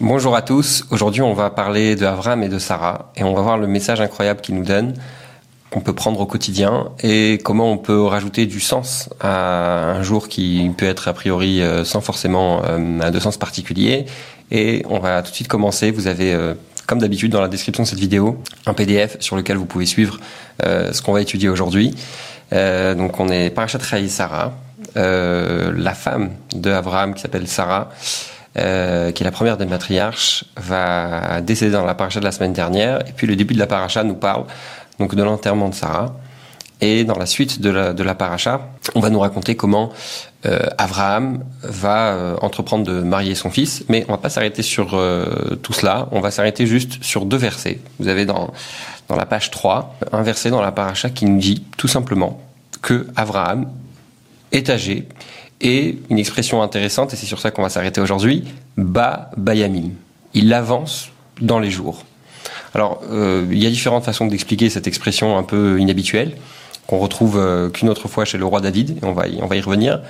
Bonjour à tous. Aujourd'hui, on va parler de Avram et de Sarah et on va voir le message incroyable qu'ils nous donnent, qu'on peut prendre au quotidien et comment on peut rajouter du sens à un jour qui peut être a priori euh, sans forcément euh, de sens particulier. Et on va tout de suite commencer. Vous avez, euh, comme d'habitude, dans la description de cette vidéo, un PDF sur lequel vous pouvez suivre ce qu'on va étudier aujourd'hui. donc, on est Parachat Sarah, la femme de Abraham qui s'appelle Sarah. Euh, qui est la première des matriarches, va décéder dans la paracha de la semaine dernière. Et puis le début de la paracha nous parle donc de l'enterrement de Sarah. Et dans la suite de la, paracha, on va nous raconter comment euh, Abraham va euh, entreprendre de marier son fils. Mais on va pas s'arrêter sur euh, tout cela. On va s'arrêter juste sur deux versets. Vous avez dans, dans la page 3 un verset dans la paracha qui nous dit tout simplement que Abraham est âgé et une expression intéressante, et c'est sur ça qu'on va s'arrêter aujourd'hui, Ba Bayamim. Il avance dans les jours. Alors, euh, il y a différentes façons d'expliquer cette expression un peu inhabituelle, qu'on retrouve euh, qu'une autre fois chez le roi David, et on va y, on va y revenir.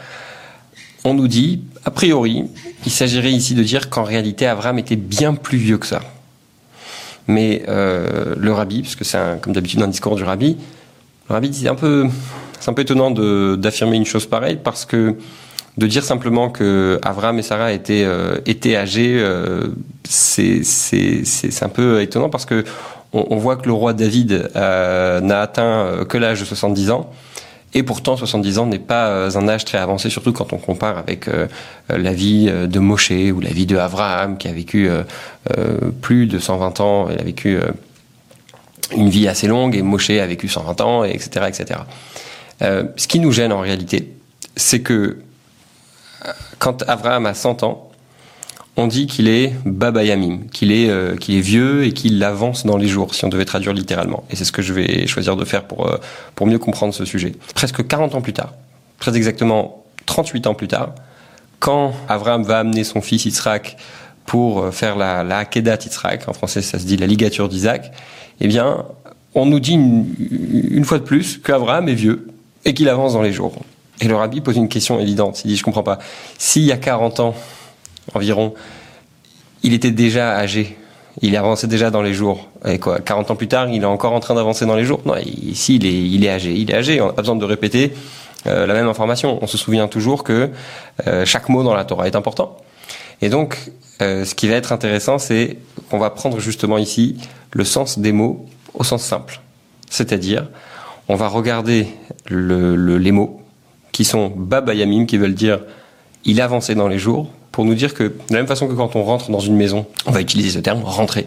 On nous dit, a priori, il s'agirait ici de dire qu'en réalité, Abraham était bien plus vieux que ça. Mais euh, le rabbi, puisque c'est comme d'habitude un discours du rabbi, le rabbi dit un peu c'est un peu étonnant d'affirmer une chose pareille parce que de dire simplement que Avram et Sarah étaient, euh, étaient âgés, euh, c'est un peu étonnant parce que on, on voit que le roi David euh, n'a atteint euh, que l'âge de 70 ans. Et pourtant, 70 ans n'est pas euh, un âge très avancé, surtout quand on compare avec la vie de Moshe ou la vie de Abraham, qui a vécu plus de 120 ans. Il a vécu une vie assez longue, et Moshe a vécu 120 ans, etc., etc. Euh, ce qui nous gêne en réalité, c'est que euh, quand Abraham a 100 ans, on dit qu'il est babayamim, qu'il est, euh, qu'il est vieux et qu'il avance dans les jours, si on devait traduire littéralement. Et c'est ce que je vais choisir de faire pour, pour mieux comprendre ce sujet. Presque 40 ans plus tard, très exactement 38 ans plus tard, quand Abraham va amener son fils Yitzhak pour faire la, la Akedat Yitzhak, en français ça se dit la ligature d'Isaac, eh bien, on nous dit une, une fois de plus qu'Abraham est vieux et qu'il avance dans les jours. Et le rabbi pose une question évidente. Il dit, je comprends pas. S'il y a 40 ans environ, il était déjà âgé, il avançait déjà dans les jours. Et quoi, 40 ans plus tard, il est encore en train d'avancer dans les jours? Non, ici, il est, âgé. Il est âgé, on n'a besoin de répéter euh, la même information. On se souvient toujours que euh, chaque mot dans la Torah est important. Et donc, euh, ce qui va être intéressant, c'est qu'on va prendre justement ici le sens des mots au sens simple. C'est-à-dire, on va regarder le, les mots qui sont Babayamim, qui veulent dire il avançait dans les jours, pour nous dire que de la même façon que quand on rentre dans une maison, on va utiliser ce terme, rentrer. Et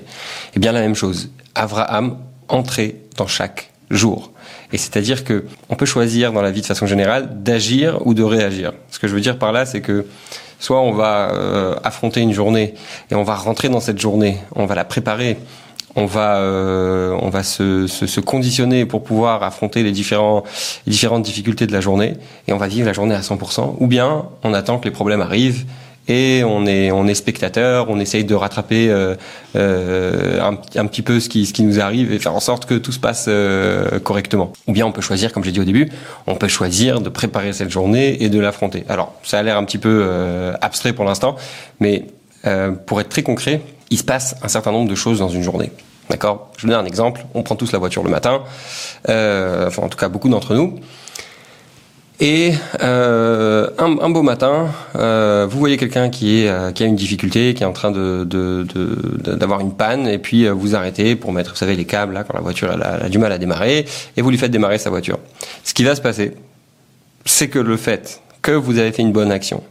eh bien la même chose. Abraham entrait dans chaque jour. Et c'est-à-dire que on peut choisir dans la vie de façon générale d'agir ou de réagir. Ce que je veux dire par là, c'est que soit on va euh, affronter une journée et on va rentrer dans cette journée, on va la préparer, on va euh, on va se, se, se, conditionner pour pouvoir affronter les différents les différentes difficultés de la journée et on va vivre la journée à 100% ou bien on attend que les problèmes arrivent et on est on est spectateur, on essaye de rattraper euh, euh, un, un, petit peu ce qui ce qui nous arrive et faire en sorte que tout se passe euh, correctement. Ou bien on peut choisir, comme j'ai dit au début, on peut choisir de préparer cette journée et de l'affronter. Alors ça a l'air un petit peu euh, abstrait pour l'instant, mais euh, pour être très concret, il se passe un certain nombre de choses dans une journée. D'accord? Je vous donne un exemple. On prend tous la voiture le matin, euh, enfin en tout cas beaucoup d'entre nous. Et euh, un, beau matin, euh, vous voyez quelqu'un qui, euh, qui a une difficulté, qui est en train de, d'avoir de, de, une panne, et puis euh, vous arrêtez pour mettre, vous savez, les câbles là quand la voiture a, a, du mal à démarrer, et vous lui faites démarrer sa voiture. Ce qui va se passer, c'est que le fait que vous avez fait une bonne action,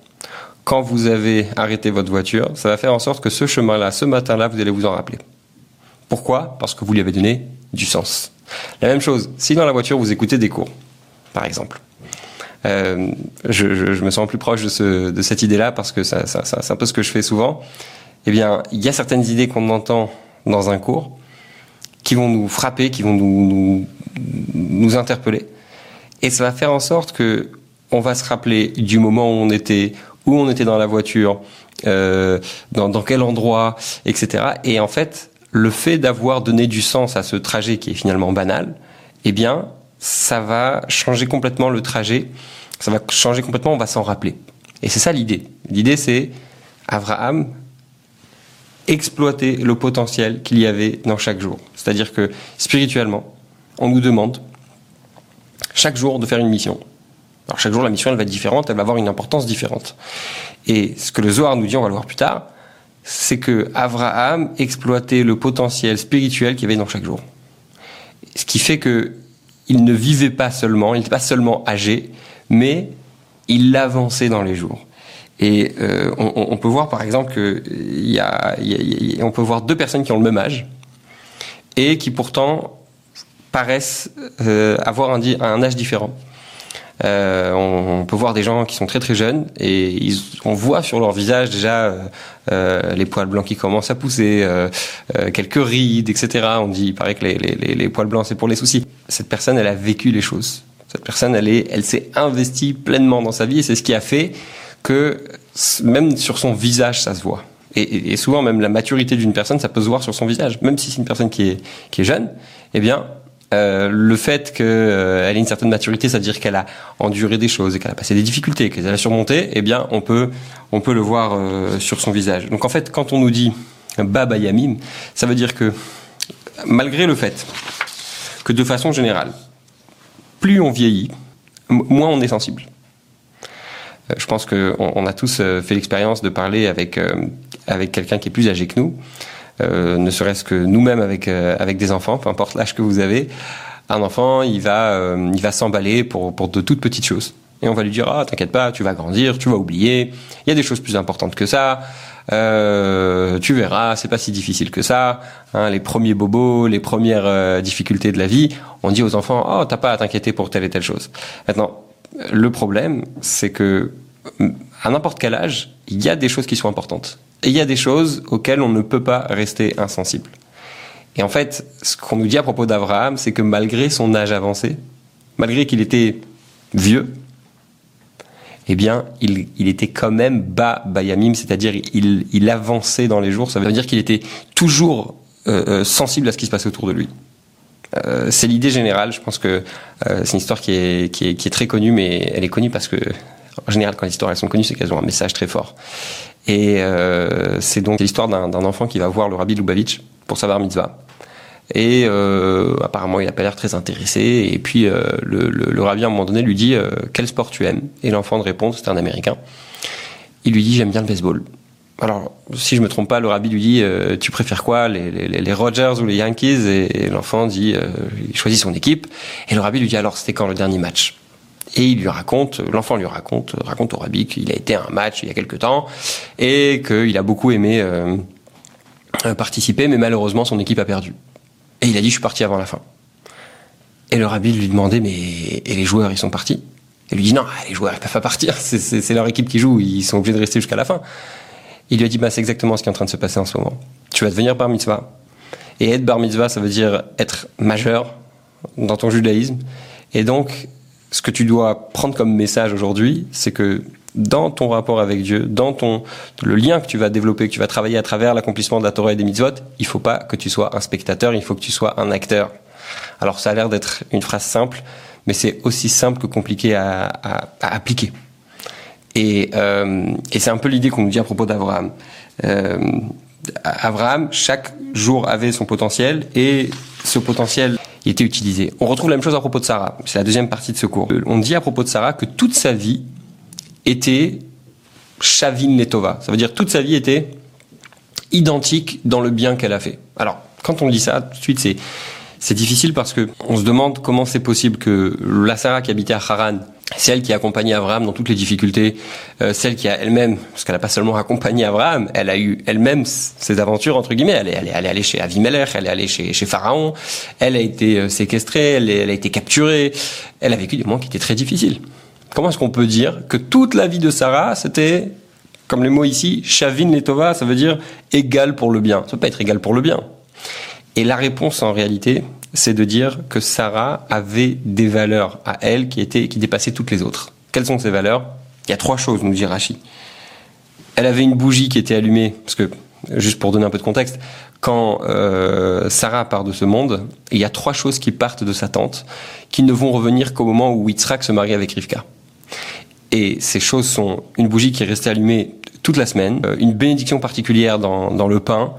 quand vous avez arrêté votre voiture, ça va faire en sorte que ce chemin-là, ce matin-là, vous allez vous en rappeler. Pourquoi? Parce que vous lui avez donné du sens. La même chose, si dans la voiture vous écoutez des cours, par exemple, euh, je, me sens plus proche de, ce, de cette idée-là parce que c'est un peu ce que je fais souvent. Eh bien, il y a certaines idées qu'on entend dans un cours qui vont nous frapper, qui vont nous, nous, nous interpeller. Et ça va faire en sorte que on va se rappeler du moment où on était, où on était dans la voiture, euh, dans, dans, quel endroit, etc. Et en fait, le fait d'avoir donné du sens à ce trajet qui est finalement banal, eh bien, ça va changer complètement le trajet. Ça va changer complètement. On va s'en rappeler. Et c'est ça l'idée. L'idée, c'est Abraham exploiter le potentiel qu'il y avait dans chaque jour. C'est-à-dire que spirituellement, on nous demande chaque jour de faire une mission. Alors chaque jour, la mission, elle va être différente, elle va avoir une importance différente. Et ce que le Zohar nous dit, on va le voir plus tard, c'est que Abraham exploitait le potentiel spirituel qu'il y avait dans chaque jour. Ce qui fait que il ne vivait pas seulement, il n'était pas seulement âgé, mais il avançait dans les jours. Et euh, on, peut voir par exemple que y a, on peut voir deux personnes qui ont le même âge et qui pourtant paraissent euh, avoir un, un, âge différent. Euh, on, peut voir des gens qui sont très très jeunes et ils, on voit sur leur visage déjà euh, les poils blancs qui commencent à pousser, quelques rides, etc. On dit, il paraît que les, les, les poils blancs c'est pour les soucis. Cette personne, elle a vécu les choses. Cette personne, elle est, elle s'est investie pleinement dans sa vie et c'est ce qui a fait que même sur son visage, ça se voit. Et, et souvent, même la maturité d'une personne, ça peut se voir sur son visage. Même si c'est une personne qui est, qui est jeune, eh bien, euh, le fait qu'elle euh, ait une certaine maturité, c'est-à-dire qu'elle a enduré des choses et qu'elle a passé des difficultés, qu'elle a surmonté, eh bien, on peut, on peut le voir euh, sur son visage. Donc en fait, quand on nous dit Baba Yamim, ça veut dire que malgré le fait que de façon générale, plus on vieillit, moins on est sensible. Euh, je pense qu'on on a tous fait l'expérience de parler avec, avec quelqu'un qui est plus âgé que nous. Euh, ne serait-ce que nous-mêmes avec euh, avec des enfants, peu importe l'âge que vous avez. Un enfant, il va euh, il va s'emballer pour pour de toutes petites choses. Et on va lui dire ah t'inquiète pas, tu vas grandir, tu vas oublier. Il y a des choses plus importantes que ça. Euh, tu verras, c'est pas si difficile que ça. Hein, les premiers bobos, les premières difficultés de la vie, on dit aux enfants oh t'as pas à t'inquiéter pour telle et telle chose. Maintenant, le problème, c'est que à n'importe quel âge, il y a des choses qui sont importantes. Et il y a des choses auxquelles on ne peut pas rester insensible. Et en fait, ce qu'on nous dit à propos d'Abraham, c'est que malgré son âge avancé, malgré qu'il était vieux, eh bien, il, était quand même bas bayamim, c'est-à-dire il, avançait dans les jours. Ça veut dire qu'il était toujours euh, euh, sensible à ce qui se passait autour de lui. Euh, c'est l'idée générale. Je pense que c'est une histoire qui est très connue, mais elle est connue parce que, en général, quand les histoires elles sont connues, c'est qu'elles ont un message très fort. Et euh, c'est donc l'histoire d'un enfant qui va voir le rabbi Lubavitch pour sa bar mitzvah. Et euh, apparemment, il n'a pas l'air très intéressé. Et puis, euh, le, le, le, rabbi, à un moment donné, lui dit euh, Quel sport tu aimes? Et l'enfant répond C'est un Américain. Il lui dit J'aime bien le baseball. Alors, si je me trompe pas, le rabbi lui dit euh, Tu préfères quoi les, les, les, Rogers ou les Yankees? Et, et l'enfant dit Il choisit son équipe. Et le rabbi lui dit Alors, c'était quand le dernier match? Et il lui raconte, l'enfant lui raconte, raconte au rabbi qu'il a été à un match il y a quelque temps et qu'il a beaucoup aimé euh, participer, mais malheureusement son équipe a perdu. Et il a dit je suis parti avant la fin. Et le rabbi lui demandait mais et les joueurs ils sont partis? Et lui dit non les joueurs ils peuvent pas partir, c'est leur équipe qui joue, ils sont obligés de rester jusqu'à la fin. Il lui a dit bah c'est exactement ce qui est en train de se passer en ce moment. Tu vas devenir bar mitzvah et être bar mitzvah ça veut dire être majeur dans ton judaïsme et donc ce que tu dois prendre comme message aujourd'hui, c'est que dans ton rapport avec Dieu, dans ton le lien que tu vas développer, que tu vas travailler à travers l'accomplissement de la Torah et des mitzvot, il faut pas que tu sois un spectateur, il faut que tu sois un acteur. Alors ça a l'air d'être une phrase simple, mais c'est aussi simple que compliqué à, à, à appliquer. Et, euh, et c'est un peu l'idée qu'on nous dit à propos d'Abraham. Euh, Abraham, chaque jour avait son potentiel et ce potentiel était utilisé. On retrouve la même chose à propos de Sarah. C'est la deuxième partie de ce cours. On dit à propos de Sarah que toute sa vie était Shavin Netova. Ça veut dire toute sa vie était identique dans le bien qu'elle a fait. Alors, quand on dit ça, tout de suite, c'est, c'est difficile parce que on se demande comment c'est possible que la Sarah qui habitait à Haran, celle qui a accompagné Abraham dans toutes les difficultés, euh, celle qui a elle-même, parce qu'elle n'a pas seulement accompagné Abraham, elle a eu elle-même ses aventures entre guillemets. Elle est, elle est, elle est allée chez Avimelech, elle est allée chez, chez Pharaon, elle a été euh, séquestrée, elle, elle, a été capturée, elle a vécu des moments qui étaient très difficiles. Comment est-ce qu'on peut dire que toute la vie de Sarah, c'était, comme les mots ici, Shavin Letova, ça veut dire égal pour le bien. Ça peut pas être égal pour le bien. Et la réponse en réalité, c'est de dire que Sarah avait des valeurs à elle qui étaient qui dépassaient toutes les autres. Quelles sont ces valeurs? Il y a trois choses, nous dit Rachid. Elle avait une bougie qui était allumée, parce que juste pour donner un peu de contexte, quand euh, Sarah part de ce monde, il y a trois choses qui partent de sa tente, qui ne vont revenir qu'au moment où Yitzhak se marie avec Rivka. Et ces choses sont une bougie qui est restée allumée toute la semaine, une bénédiction particulière dans, dans le pain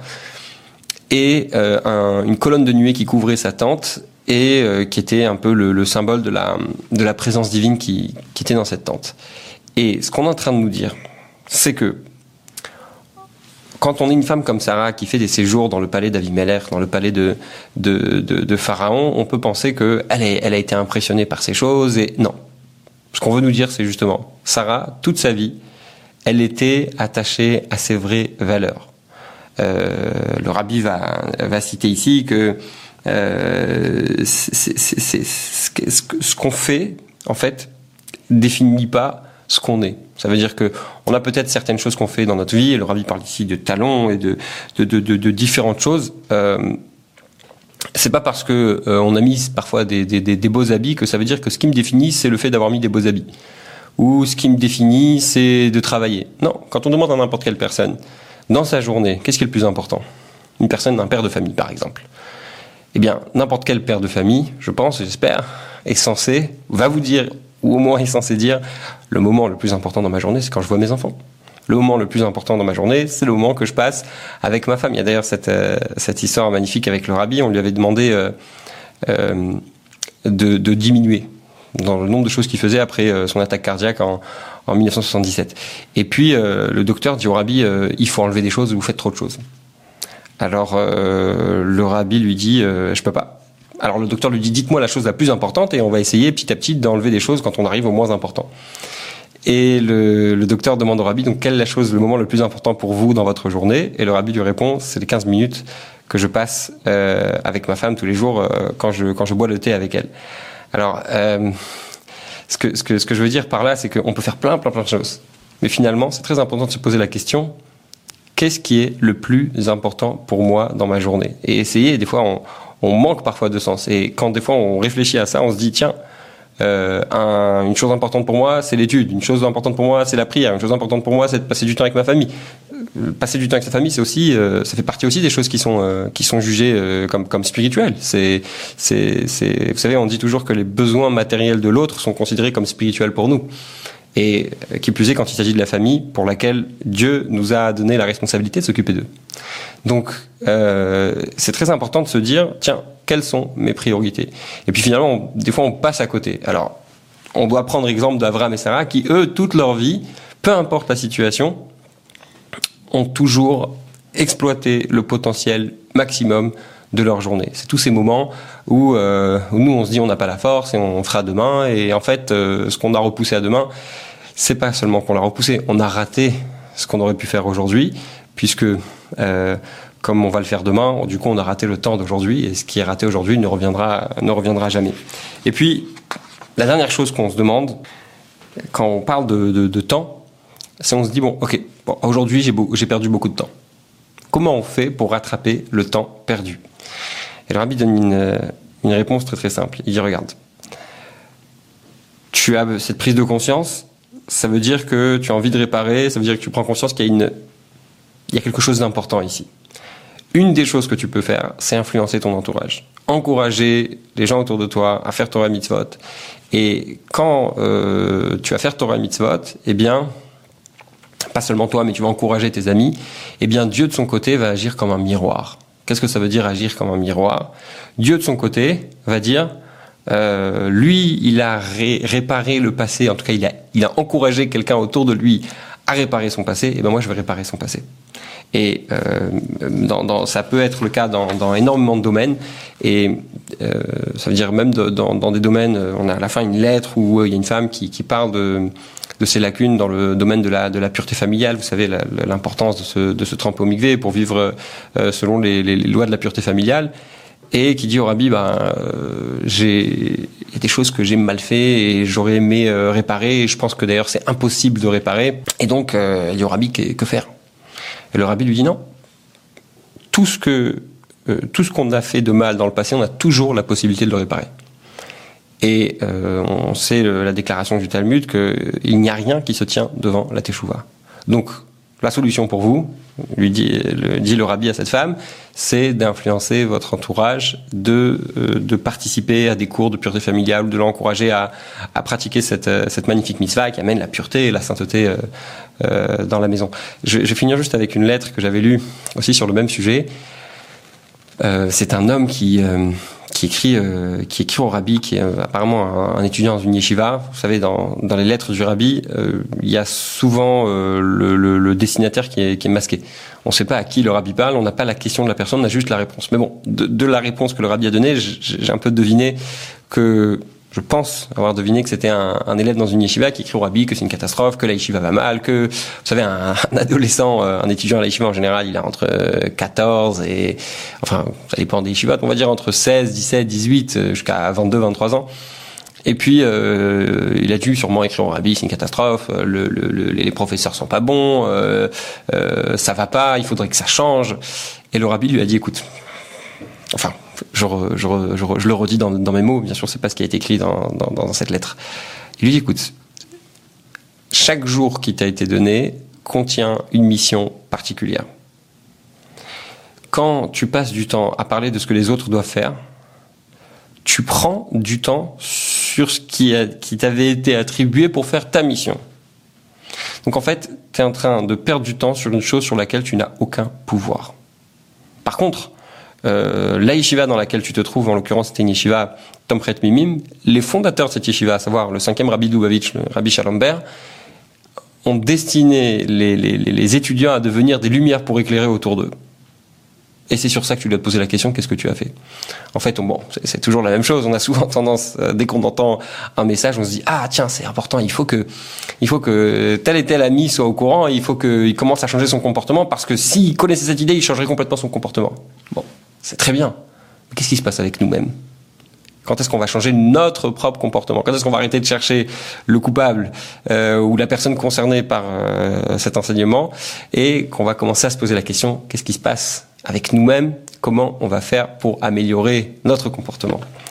et une colonne de nuée qui couvrait sa tente et qui était un peu le, symbole de la, de la présence divine qui, qui était dans cette tente. Et ce qu'on est en train de nous dire, c'est que quand on est une femme comme Sarah qui fait des séjours dans le palais d'Avimelech, dans le palais de, de, Pharaon, on peut penser qu'elle elle a été impressionnée par ces choses. Et non. Ce qu'on veut nous dire, c'est justement, Sarah, toute sa vie, elle était attachée à ses vraies valeurs. Euh, le rabbi va, va citer ici que euh, ce qu'on fait, en fait, définit pas ce qu'on est. Ça veut dire que on a peut-être certaines choses qu'on fait dans notre vie, et le rabbi parle ici de talons et de, de, de, de, différentes choses. Euh, c'est pas parce que euh, on a mis parfois des, des, des, beaux habits que ça veut dire que ce qui me définit, c'est le fait d'avoir mis des beaux habits. Ou ce qui me définit, c'est de travailler. Non, quand on demande à n'importe quelle personne, dans sa journée, qu'est-ce qui est le plus important? Une personne, un père de famille, par exemple. Eh bien, n'importe quel père de famille, je pense, j'espère, est censé, va vous dire ou au moins est censé dire le moment le plus important dans ma journée, c'est quand je vois mes enfants. Le moment le plus important dans ma journée, c'est le moment que je passe avec ma femme. Il y a d'ailleurs cette, euh, histoire magnifique avec le rabbi. On lui avait demandé euh, euh, de, de, diminuer dans le nombre de choses qu'il faisait après son attaque cardiaque en, en 1977. Et puis le docteur dit au rabbi, il faut enlever des choses, vous faites trop de choses. Alors le rabbi lui dit, je peux pas. Alors le docteur lui dit dites-moi la chose la plus importante et on va essayer petit à petit d'enlever des choses quand on arrive au moins important. Et le, docteur demande au rabbi donc quelle est la chose, le moment le plus important pour vous dans votre journée? Et le rabbi lui répond c'est les 15 minutes que je passe euh, avec ma femme tous les jours euh, quand je quand je bois le thé avec elle. Alors euh, ce que ce que ce que je veux dire par là c'est qu'on peut faire plein plein plein de choses, mais finalement c'est très important de se poser la question qu'est-ce qui est le plus important pour moi dans ma journée? Et essayer des fois on on manque parfois de sens. Et quand des fois on réfléchit à ça, on se dit tiens, euh, une chose importante pour moi, c'est l'étude. Une chose importante pour moi, c'est la prière. Une chose importante pour moi, c'est de passer du temps avec ma famille. Euh, passer du temps avec sa famille, c'est aussi, euh, ça fait partie aussi des choses qui sont qui sont jugées comme comme spirituelles. C'est c'est c'est, vous savez, on dit toujours que les besoins matériels de l'autre sont considérés comme spirituels pour nous. Et qui plus est quand il s'agit de la famille pour laquelle Dieu nous a donné la responsabilité de s'occuper d'eux. Donc c'est très important de se dire, tiens, quelles sont mes priorités Et puis finalement, des fois on passe à côté. Alors, on doit prendre exemple d'Avram et Sarah qui, eux, toute leur vie, peu importe la situation, ont toujours exploité le potentiel maximum de leur journée. C'est tous ces moments où, euh, nous on se dit on n'a pas la force et on fera demain et en fait euh, ce qu'on a repoussé à demain, c'est pas seulement qu'on l'a repoussé, on a raté ce qu'on aurait pu faire aujourd'hui puisque euh, comme on va le faire demain, du coup on a raté le temps d'aujourd'hui et ce qui est raté aujourd'hui ne reviendra ne reviendra jamais. Et puis la dernière chose qu'on se demande quand on parle de, temps, c'est on se dit bon ok aujourd'hui j'ai perdu beaucoup de temps. Comment on fait pour rattraper le temps perdu? Et le rabbi donne une, une réponse très très simple. Il dit regarde, tu as cette prise de conscience, ça veut dire que tu as envie de réparer, ça veut dire que tu prends conscience qu'il y a une, il y a quelque chose d'important ici. Une des choses que tu peux faire, c'est influencer ton entourage, encourager les gens autour de toi à faire Torah mitzvot. Et quand euh, tu vas faire Torah mitzvot, eh bien, pas seulement toi, mais tu vas encourager tes amis. Eh bien, Dieu de son côté va agir comme un miroir. Qu'est-ce que ça veut dire agir comme un miroir? Dieu de son côté va dire, euh, lui, il a réparé le passé, en tout cas, il a, il a encouragé quelqu'un autour de lui à réparer son passé, et ben moi, je vais réparer son passé. Et euh, ça peut être le cas dans, énormément de domaines. Et euh, ça veut dire même dans, des domaines, on a à la fin une lettre où euh, il y a une femme qui, parle de ces lacunes dans le domaine de la, pureté familiale. Vous savez l'importance de se, de tremper au migvé pour vivre selon les, lois de la pureté familiale. Et qui dit au rabbi, ben, euh, j'ai des choses que j'ai mal fait et j'aurais aimé euh, réparer. Et je pense que d'ailleurs c'est impossible de réparer. Et donc, il dit au rabbi, que, que faire? Et le rabbi lui dit non. Tout ce que tout ce qu'on a fait de mal dans le passé, on a toujours la possibilité de le réparer. Et euh, on sait la déclaration du Talmud qu'il n'y a rien qui se tient devant la Teshuvah. Donc, la solution pour vous, lui dit le, dit le rabbi à cette femme, c'est d'influencer votre entourage, de, euh, de participer à des cours de pureté familiale, de l'encourager à, à pratiquer cette, euh, cette magnifique mitzvah qui amène la pureté et la sainteté euh, euh dans la maison. Je, je vais finir juste avec une lettre que j'avais lue aussi sur le même sujet. Euh, c'est un homme qui qui écrit, euh, qui écrit au rabbi, qui est euh, apparemment un, étudiant dans une yeshiva. Vous savez, dans, dans les lettres du rabbi, euh, il y a souvent le, le, le, destinataire qui est, qui est masqué. On ne sait pas à qui le rabbi parle, on n'a pas la question de la personne, on a juste la réponse. Mais bon, de, de la réponse que le rabbi a donnée, j'ai un peu deviné que je pense avoir deviné que c'était un, un, élève dans une yeshiva qui écrit au rabbi que c'est une catastrophe, que la yeshiva va mal, que, vous savez, un, un adolescent, euh, un étudiant à la yeshiva en général, il a entre 14 et, enfin, ça dépend des yeshivas, on va dire entre 16, 17, 18, jusqu'à 22, 23 ans. Et puis, euh, il a dû sûrement écrire au rabbi, c'est une catastrophe, le, le, les professeurs sont pas bons, euh, euh, ça va pas, il faudrait que ça change. Et le rabbi lui a dit, écoute, enfin, je, le redis dans, mes mots, bien sûr, c'est pas ce qui a été écrit dans, cette lettre. Il lui dit, écoute, chaque jour qui t'a été donné contient une mission particulière. Quand tu passes du temps à parler de ce que les autres doivent faire, tu prends du temps sur ce qui, qui t'avait été attribué pour faire ta mission. Donc en fait, tu es en train de perdre du temps sur une chose sur laquelle tu n'as aucun pouvoir. Par contre, euh, la yeshiva dans laquelle tu te trouves, en l'occurrence c'était une yeshiva Tomchet Mimim, les fondateurs de cette yeshiva, à savoir le cinquième Rabbi Lubavitch, le Rabbi Shalomber, ont destiné les, les, les, étudiants à devenir des lumières pour éclairer autour d'eux. Et c'est sur ça que tu dois te poser la question, qu'est-ce que tu as fait? En fait, bon, c'est toujours la même chose. On a souvent tendance, euh, dès qu'on entend un message, on se dit ah tiens c'est important, il faut que, il faut que tel et tel ami soit au courant, il faut qu'il commence à changer son comportement parce que s'il connaissait cette idée, il changerait complètement son comportement. Bon, c'est très bien. Mais qu'est-ce qui se passe avec nous-mêmes? Quand est-ce qu'on va changer notre propre comportement? Quand est-ce qu'on va arrêter de chercher le coupable euh, ou la personne concernée par euh, cet enseignement? Et qu'on va commencer à se poser la question qu'est-ce qui se passe avec nous-mêmes? Comment on va faire pour améliorer notre comportement?